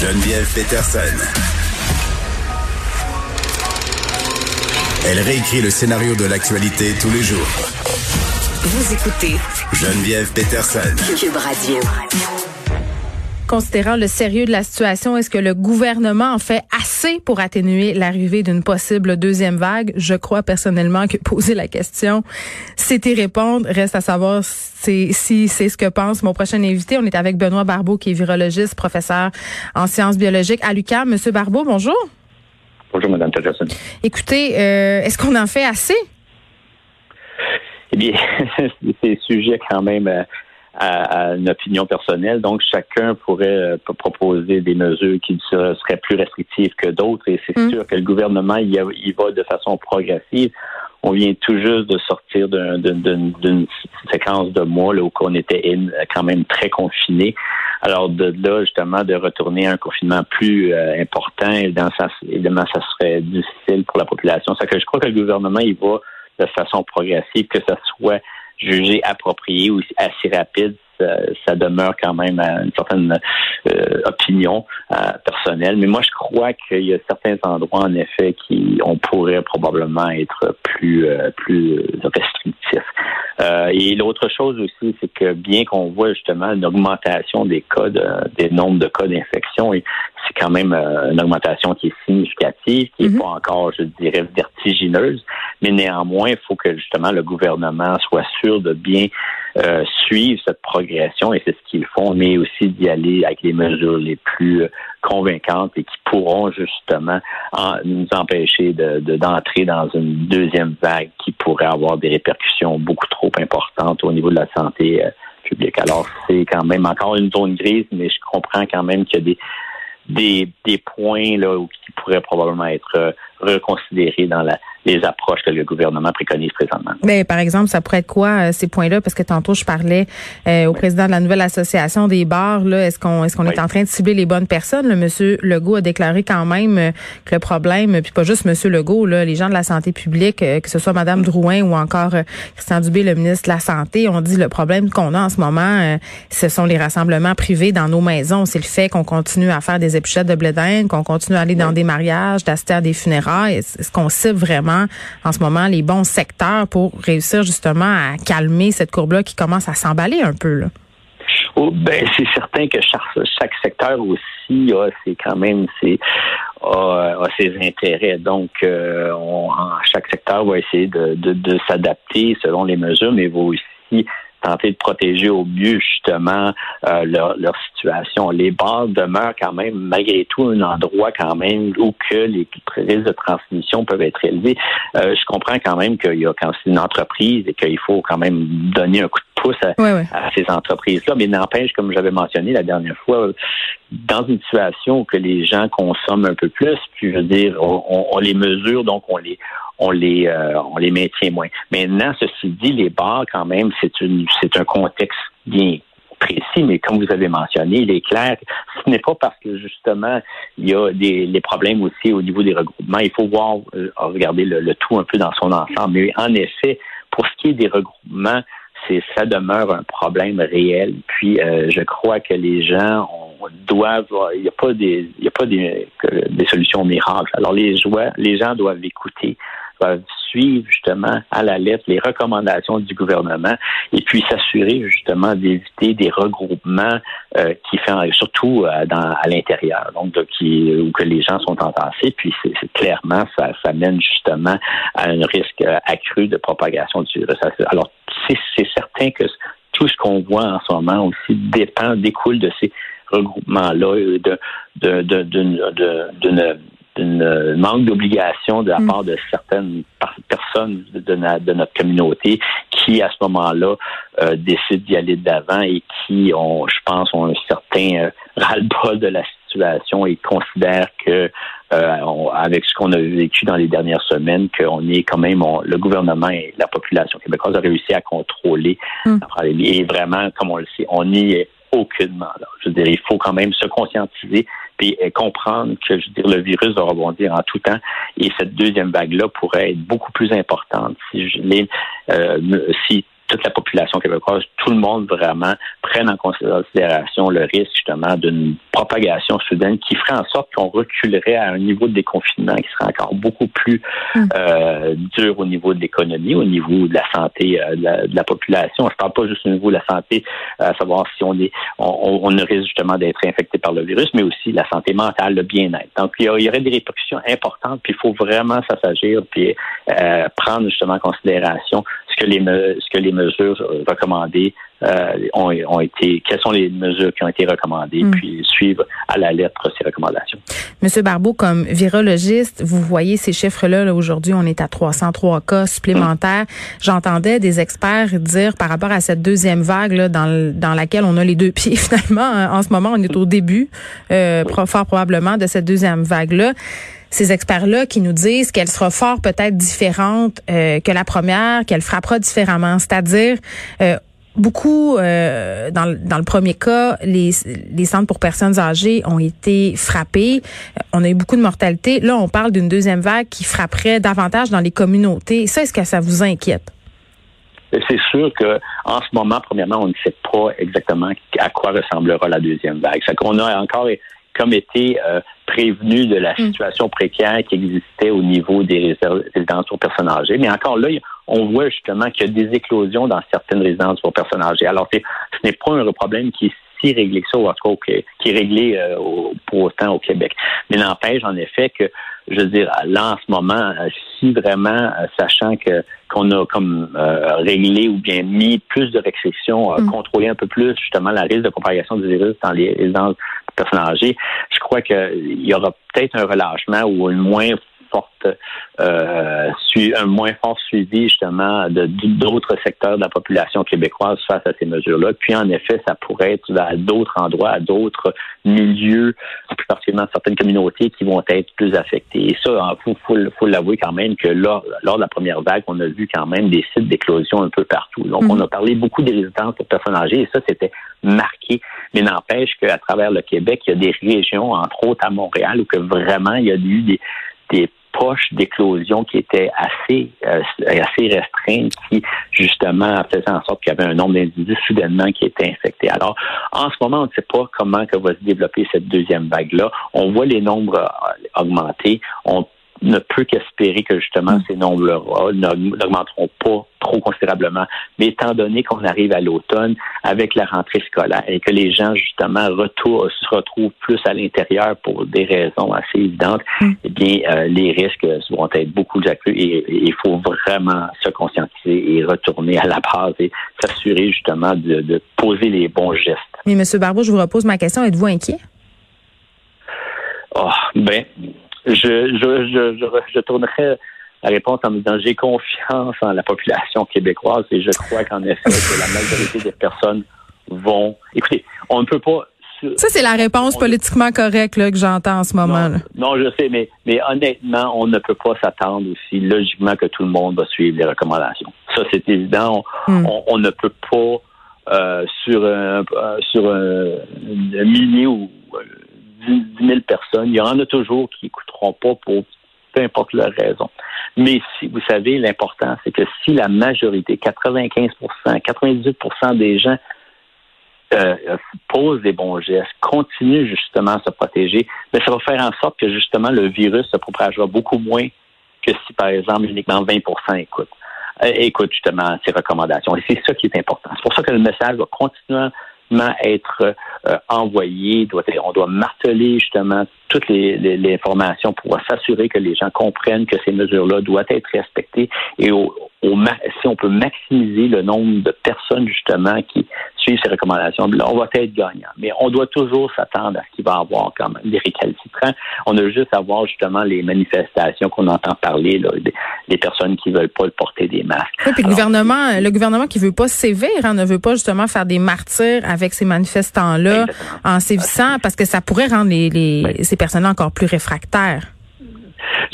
Geneviève Peterson. Elle réécrit le scénario de l'actualité tous les jours. Vous écoutez Geneviève Peterson. Cube Radio. Considérant le sérieux de la situation, est-ce que le gouvernement en fait assez pour atténuer l'arrivée d'une possible deuxième vague? Je crois personnellement que poser la question, c'était répondre. Reste à savoir si c'est ce que pense mon prochain invité. On est avec Benoît Barbeau, qui est virologiste, professeur en sciences biologiques à l'UQAM. Monsieur Barbeau, bonjour. Bonjour, Madame Peterson. Écoutez, euh, est-ce qu'on en fait assez? Eh bien, c'est sujet quand même euh, à, une opinion personnelle. Donc, chacun pourrait euh, proposer des mesures qui seraient plus restrictives que d'autres. Et c'est mm. sûr que le gouvernement il y, va de façon progressive. On vient tout juste de sortir d'une séquence de mois là, où on était quand même très confiné. Alors de là, justement, de retourner à un confinement plus euh, important, évidemment ça, évidemment, ça serait difficile pour la population. Ça que je crois que le gouvernement, il va de façon progressive, que ce soit jugé approprié ou assez rapide, ça, demeure quand même à une certaine euh, opinion euh, personnelle. Mais moi, je crois qu'il y a certains endroits, en effet, qui on pourrait probablement être plus euh, plus restrictifs. et l'autre chose aussi, c'est que bien qu'on voit justement une augmentation des cas des nombres de cas d'infection, c'est quand même une augmentation qui est significative, qui n'est mm-hmm. pas encore, je dirais, vertigineuse, mais néanmoins, il faut que justement le gouvernement soit sûr de bien euh, suivre cette progression et c'est ce qu'ils font, mais aussi d'y aller avec les mesures les plus euh, convaincantes et qui pourront justement nous empêcher de, d'entrer dans une deuxième vague qui pourrait avoir des répercussions beaucoup trop importantes au niveau de la santé euh, publique. Alors c'est quand même encore une zone grise, mais je comprends quand même qu'il y a des des, des points là qui pourraient probablement être reconsidérés dans la les approches que le gouvernement préconise présentement. Mais par exemple, ça pourrait être quoi euh, ces points-là? Parce que tantôt je parlais euh, au président de la nouvelle association des bars. Là, est-ce qu'on est-ce qu'on est en train de cibler les bonnes personnes? Le Monsieur Legault a déclaré quand même euh, que le problème, puis pas juste Monsieur Legault, là, les gens de la santé publique, que ce soit Madame Drouin ou encore Christian Dubé, le ministre de la santé, ont dit le problème qu'on a en ce moment, ce sont les rassemblements privés dans nos maisons. C'est le fait qu'on continue à faire des épichettes de blé qu'on continue à aller dans des mariages, d'assister à des funérailles. Est-ce qu'on cible vraiment en ce moment les bons secteurs pour réussir justement à calmer cette courbe-là qui commence à s'emballer un peu? Oh, ben, c'est certain que chaque, secteur aussi a c'est quand même ses, ses intérêts. Donc, euh, chaque secteur va essayer de, de s'adapter selon les mesures, mais va aussi tenter de protéger au mieux justement euh, leur, leur, situation. Les bars demeurent quand même malgré tout un endroit quand même où que les risques de transmission peuvent être élevés. Euh, je comprends quand même qu'il y a quand c'est une entreprise et qu'il faut quand même donner un coup de pouce à, ces entreprises-là, mais n'empêche, comme j'avais mentionné la dernière fois, dans une situation où que les gens consomment un peu plus, puis je veux dire, on, on les mesure, donc on les on les euh, on les maintient moins. Maintenant, ceci dit, les bars, quand même, c'est une c'est un contexte bien précis, mais comme vous avez mentionné, il est clair ce n'est pas parce que justement il y a des problèmes aussi au niveau des regroupements. Il faut voir euh, regarder le, tout un peu dans son ensemble. Mais en effet, pour ce qui est des regroupements, c'est ça demeure un problème réel. Puis euh, je crois que les gens doivent il n'y a pas des il y a pas des, des solutions miracles. Alors les joueurs, les gens doivent écouter doivent suivre justement à la lettre les recommandations du gouvernement et puis s'assurer justement d'éviter des regroupements euh, qui font surtout euh, dans, à l'intérieur, donc qui, où que les gens sont entassés. Puis c'est, clairement ça, ça mène justement à un risque euh, accru de propagation du virus. Alors c'est, c'est certain que tout ce qu'on voit en ce moment aussi dépend, découle de ces regroupements-là, de, de, de, de, de, une manque d'obligation de la Mm. part de certaines personnes de, de na- de notre communauté qui, à ce moment-là, euh, décident d'y aller de l'avant et qui ont, je pense, ont un certain euh, ras-le-bol de la situation et considèrent que euh, on- avec ce qu'on a vécu dans les dernières semaines, qu'on est quand même, on- le gouvernement et la population québécoise a réussi à contrôler Mm. la pandémie. Et vraiment, comme on le sait, on n'y est aucunement. Là. Je veux dire, il faut quand même se conscientiser euh, comprendre que, je veux dire, le virus va rebondir en tout temps. Et cette deuxième vague-là pourrait être beaucoup plus importante si je l'ai, euh, si toute la population québécoise, tout le monde vraiment prenne en considération le risque justement d'une propagation soudaine qui ferait en sorte qu'on reculerait à un niveau de déconfinement qui serait encore beaucoup plus Mm. euh, dur au niveau de l'économie, au niveau de la santé euh, de, la, de la population. Je parle pas juste au niveau de la santé, à savoir si on est, on, on risque justement d'être infecté par le virus, mais aussi la santé mentale, le bien-être. Donc il y, a- il y aurait des répercussions importantes, puis il faut vraiment s'assagir, puis euh, prendre justement en considération que les ce que les mesures euh, recommandées euh, ont, ont été, quelles sont les mesures qui ont été recommandées, Mm. puis suivre à la lettre ces recommandations. Monsieur Barbeau, comme virologiste, vous voyez ces chiffres-là, là, aujourd'hui, on est à 303 cas supplémentaires. J'entendais des experts dire par rapport à cette deuxième vague là, dans, dans laquelle on a les deux pieds finalement. hein, En ce moment, on est au début, euh, fort probablement, de cette deuxième vague-là. Ces experts-là qui nous disent qu'elle sera fort peut-être différente euh, que la première, qu'elle frappera différemment. C'est-à-dire, euh, Beaucoup, euh, dans, dans le premier cas, les, les centres pour personnes âgées ont été frappés. On a eu beaucoup de mortalité. Là, on parle d'une deuxième vague qui frapperait davantage dans les communautés. Ça, est-ce que ça vous inquiète? C'est sûr que en ce moment, premièrement, on ne sait pas exactement à quoi ressemblera la deuxième vague. C'est qu'on a encore comme été prévenu de la situation précaire qui existait au niveau des résidences pour personnes âgées. Mais encore là, on voit justement qu'il y a des éclosions dans certaines résidences pour personnes âgées. Alors, ce n'est pas un problème qui est si réglé que ça, ou en tout cas qui est réglé euh, au- pour autant au Québec. Mais n'empêche, en effet, que je veux dire, là, en ce moment, euh, si vraiment, euh, sachant que qu'on a comme euh, réglé ou bien mis plus de restrictions, euh, Mm. contrôlé un peu plus justement la risque de propagation du virus dans les résidences de personnes je crois qu'il y aura peut-être un relâchement ou une moins forte, euh, un moins fort suivi justement de d'autres secteurs de la population québécoise face à ces mesures-là. Puis en effet, ça pourrait être à d'autres endroits, à d'autres milieux, plus particulièrement certaines communautés qui vont être plus affectées. Et ça, il faut, faut, faut l'avouer quand même que lors, lors de la première vague, on a vu quand même des sites d'éclosion un peu partout. Donc, Mhm. on a parlé beaucoup des résidences pour personnes âgées et ça, c'était marqué. Mais n'empêche qu'à travers le Québec, il y a des régions, entre autres à Montréal, où que vraiment il y a eu des, des poches d'éclosion qui étaient assez euh, assez restreintes, qui justement faisaient en sorte qu'il y avait un nombre d'individus soudainement qui étaient infectés. Alors, en ce moment, on ne sait pas comment que va se développer cette deuxième vague-là. On voit les nombres euh, augmenter. On ne peut qu'espérer que justement ces nombres-là n'augmenteront pas trop considérablement. Mais étant donné qu'on arrive à l'automne avec la rentrée scolaire et que les gens justement retour, se retrouvent plus à l'intérieur pour des raisons assez évidentes, Mm. eh bien euh, les risques vont être beaucoup accrus et et il faut vraiment se conscientiser et retourner à la base et s'assurer justement de, de poser les bons gestes. Mais Monsieur Barbeau, je vous repose ma question. Êtes-vous inquiet? Oh, ben, je, je, je, je, je tournerais la réponse en me disant j'ai confiance en la population québécoise et je crois qu'en effet que la majorité des personnes vont. Écoutez, on ne peut pas. Ça, c'est la réponse on- politiquement correcte là, que j'entends en ce moment. Non, je sais, mais, mais honnêtement, on ne peut pas s'attendre aussi logiquement que tout le monde va suivre les recommandations. Ça, c'est évident. On, Mm. on, on ne peut pas euh, sur un, sur un, un millier ou euh, 10 10 000 personnes, il y en a toujours qui n'écouteront pas pour peu importe leur raison. Mais si vous savez, l'important, c'est que si la majorité, 95% 98% des gens euh, posent des bons gestes, continuent justement à se protéger, mais ça va faire en sorte que justement le virus se propagera beaucoup moins que si, par exemple, uniquement 20 écoutent. Euh, écoute justement ces recommandations. Et c'est ça qui est important. C'est pour ça que le message va être euh, envoyé. On doit marteler justement toutes les, les, les informations pour s'assurer que les gens comprennent que ces mesures-là doivent être respectées et au, au, si on peut maximiser le nombre de personnes justement qui suivre ces recommandations, là, on va être gagnant. Mais on doit toujours s'attendre à ce qu'il va y avoir quand même des récalcitrants. On a juste à voir justement les manifestations qu'on entend parler, là, des, personnes qui veulent pas porter des masques. Oui, puis le gouvernement, le gouvernement qui veut pas sévir, hein, ne veut pas justement faire des martyrs avec ces manifestants-là en sévissant, parce que ça pourrait rendre les, ces personnes-là encore plus réfractaires.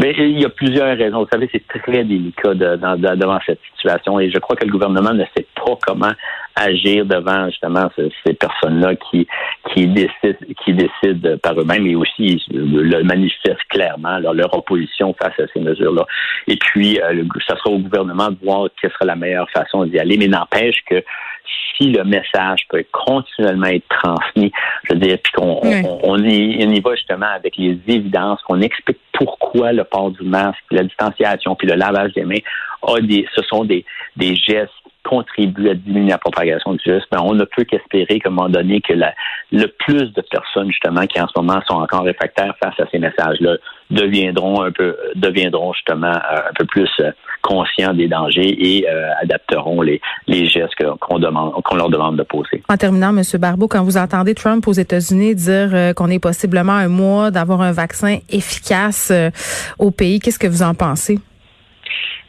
Mais il y a plusieurs raisons. Vous savez, c'est très délicat devant cette situation et je crois que le gouvernement ne sait pas comment agir devant justement ces, personnes-là qui qui décident qui décident par eux-mêmes et aussi le manifestent clairement leur opposition face à ces mesures-là. Et puis, euh, ça sera au gouvernement de voir quelle sera la meilleure façon d'y aller. Mais n'empêche que si le message peut continuellement être transmis, je veux dire, puis qu'on on, y, va justement avec les évidences, qu'on explique pourquoi le port du masque, la distanciation, puis le lavage des mains, a des, ce sont des, des gestes contribue à diminuer la propagation du virus, mais on ne peut qu'espérer qu'à un moment donné que le plus de personnes justement qui en ce moment sont encore réfractaires face à ces messages-là deviendront un peu deviendront justement euh, un peu plus euh, conscients des dangers et euh, adapteront les, les gestes qu'on demande qu'on leur demande de poser. En terminant, M. Barbeau, quand vous entendez Trump aux États-Unis dire qu'on est possiblement un mois d'avoir un vaccin efficace au pays, qu'est-ce que vous en pensez?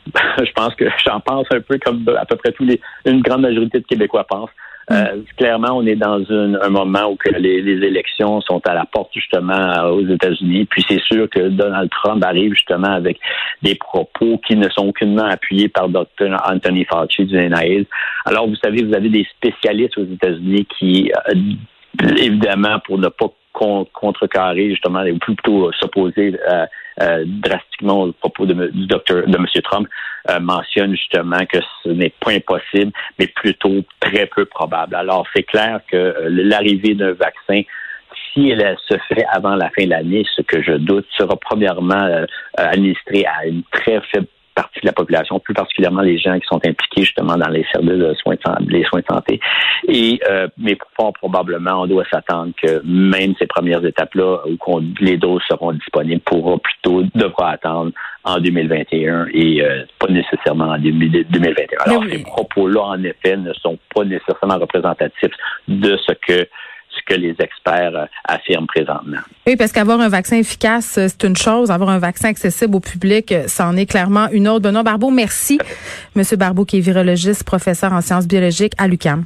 je pense que j'en pense un peu comme à peu près tous les, une grande majorité de Québécois pensent. Euh, mm. clairement, on est dans un moment où que les, élections sont à la porte justement aux États-Unis. Puis c'est sûr que Donald Trump arrive justement avec des propos qui ne sont aucunement appuyés par Dr. Anthony Fauci du NIH. Alors, vous savez, vous avez des spécialistes aux États-Unis qui, euh, évidemment, pour ne pas contrecarrer justement, ou plutôt s'opposer euh, euh, drastiquement au propos de, du docteur de M. Trump, euh, mentionne justement que ce n'est pas impossible, mais plutôt très peu probable. Alors, c'est clair que l'arrivée d'un vaccin si elle se fait avant la fin de l'année, ce que je doute, sera premièrement administré à une très faible partie de la population, plus particulièrement les gens qui sont impliqués justement dans les services de soins de les soins de santé. Et euh, mais fort probablement, on doit s'attendre que même ces premières étapes-là, où les doses seront disponibles, pourra plutôt devra attendre en 2021 et euh, pas nécessairement en 2021. Alors, ces propos-là, en effet, ne sont pas nécessairement représentatifs de ce que ce que les experts euh, affirment présentement. Oui, parce qu'avoir un vaccin efficace, euh, c'est une chose. Avoir un vaccin accessible au public, euh, c'en est clairement une autre. Benoît Barbeau, merci. Monsieur Barbeau, qui est virologiste, professeur en sciences biologiques à l'UQAM.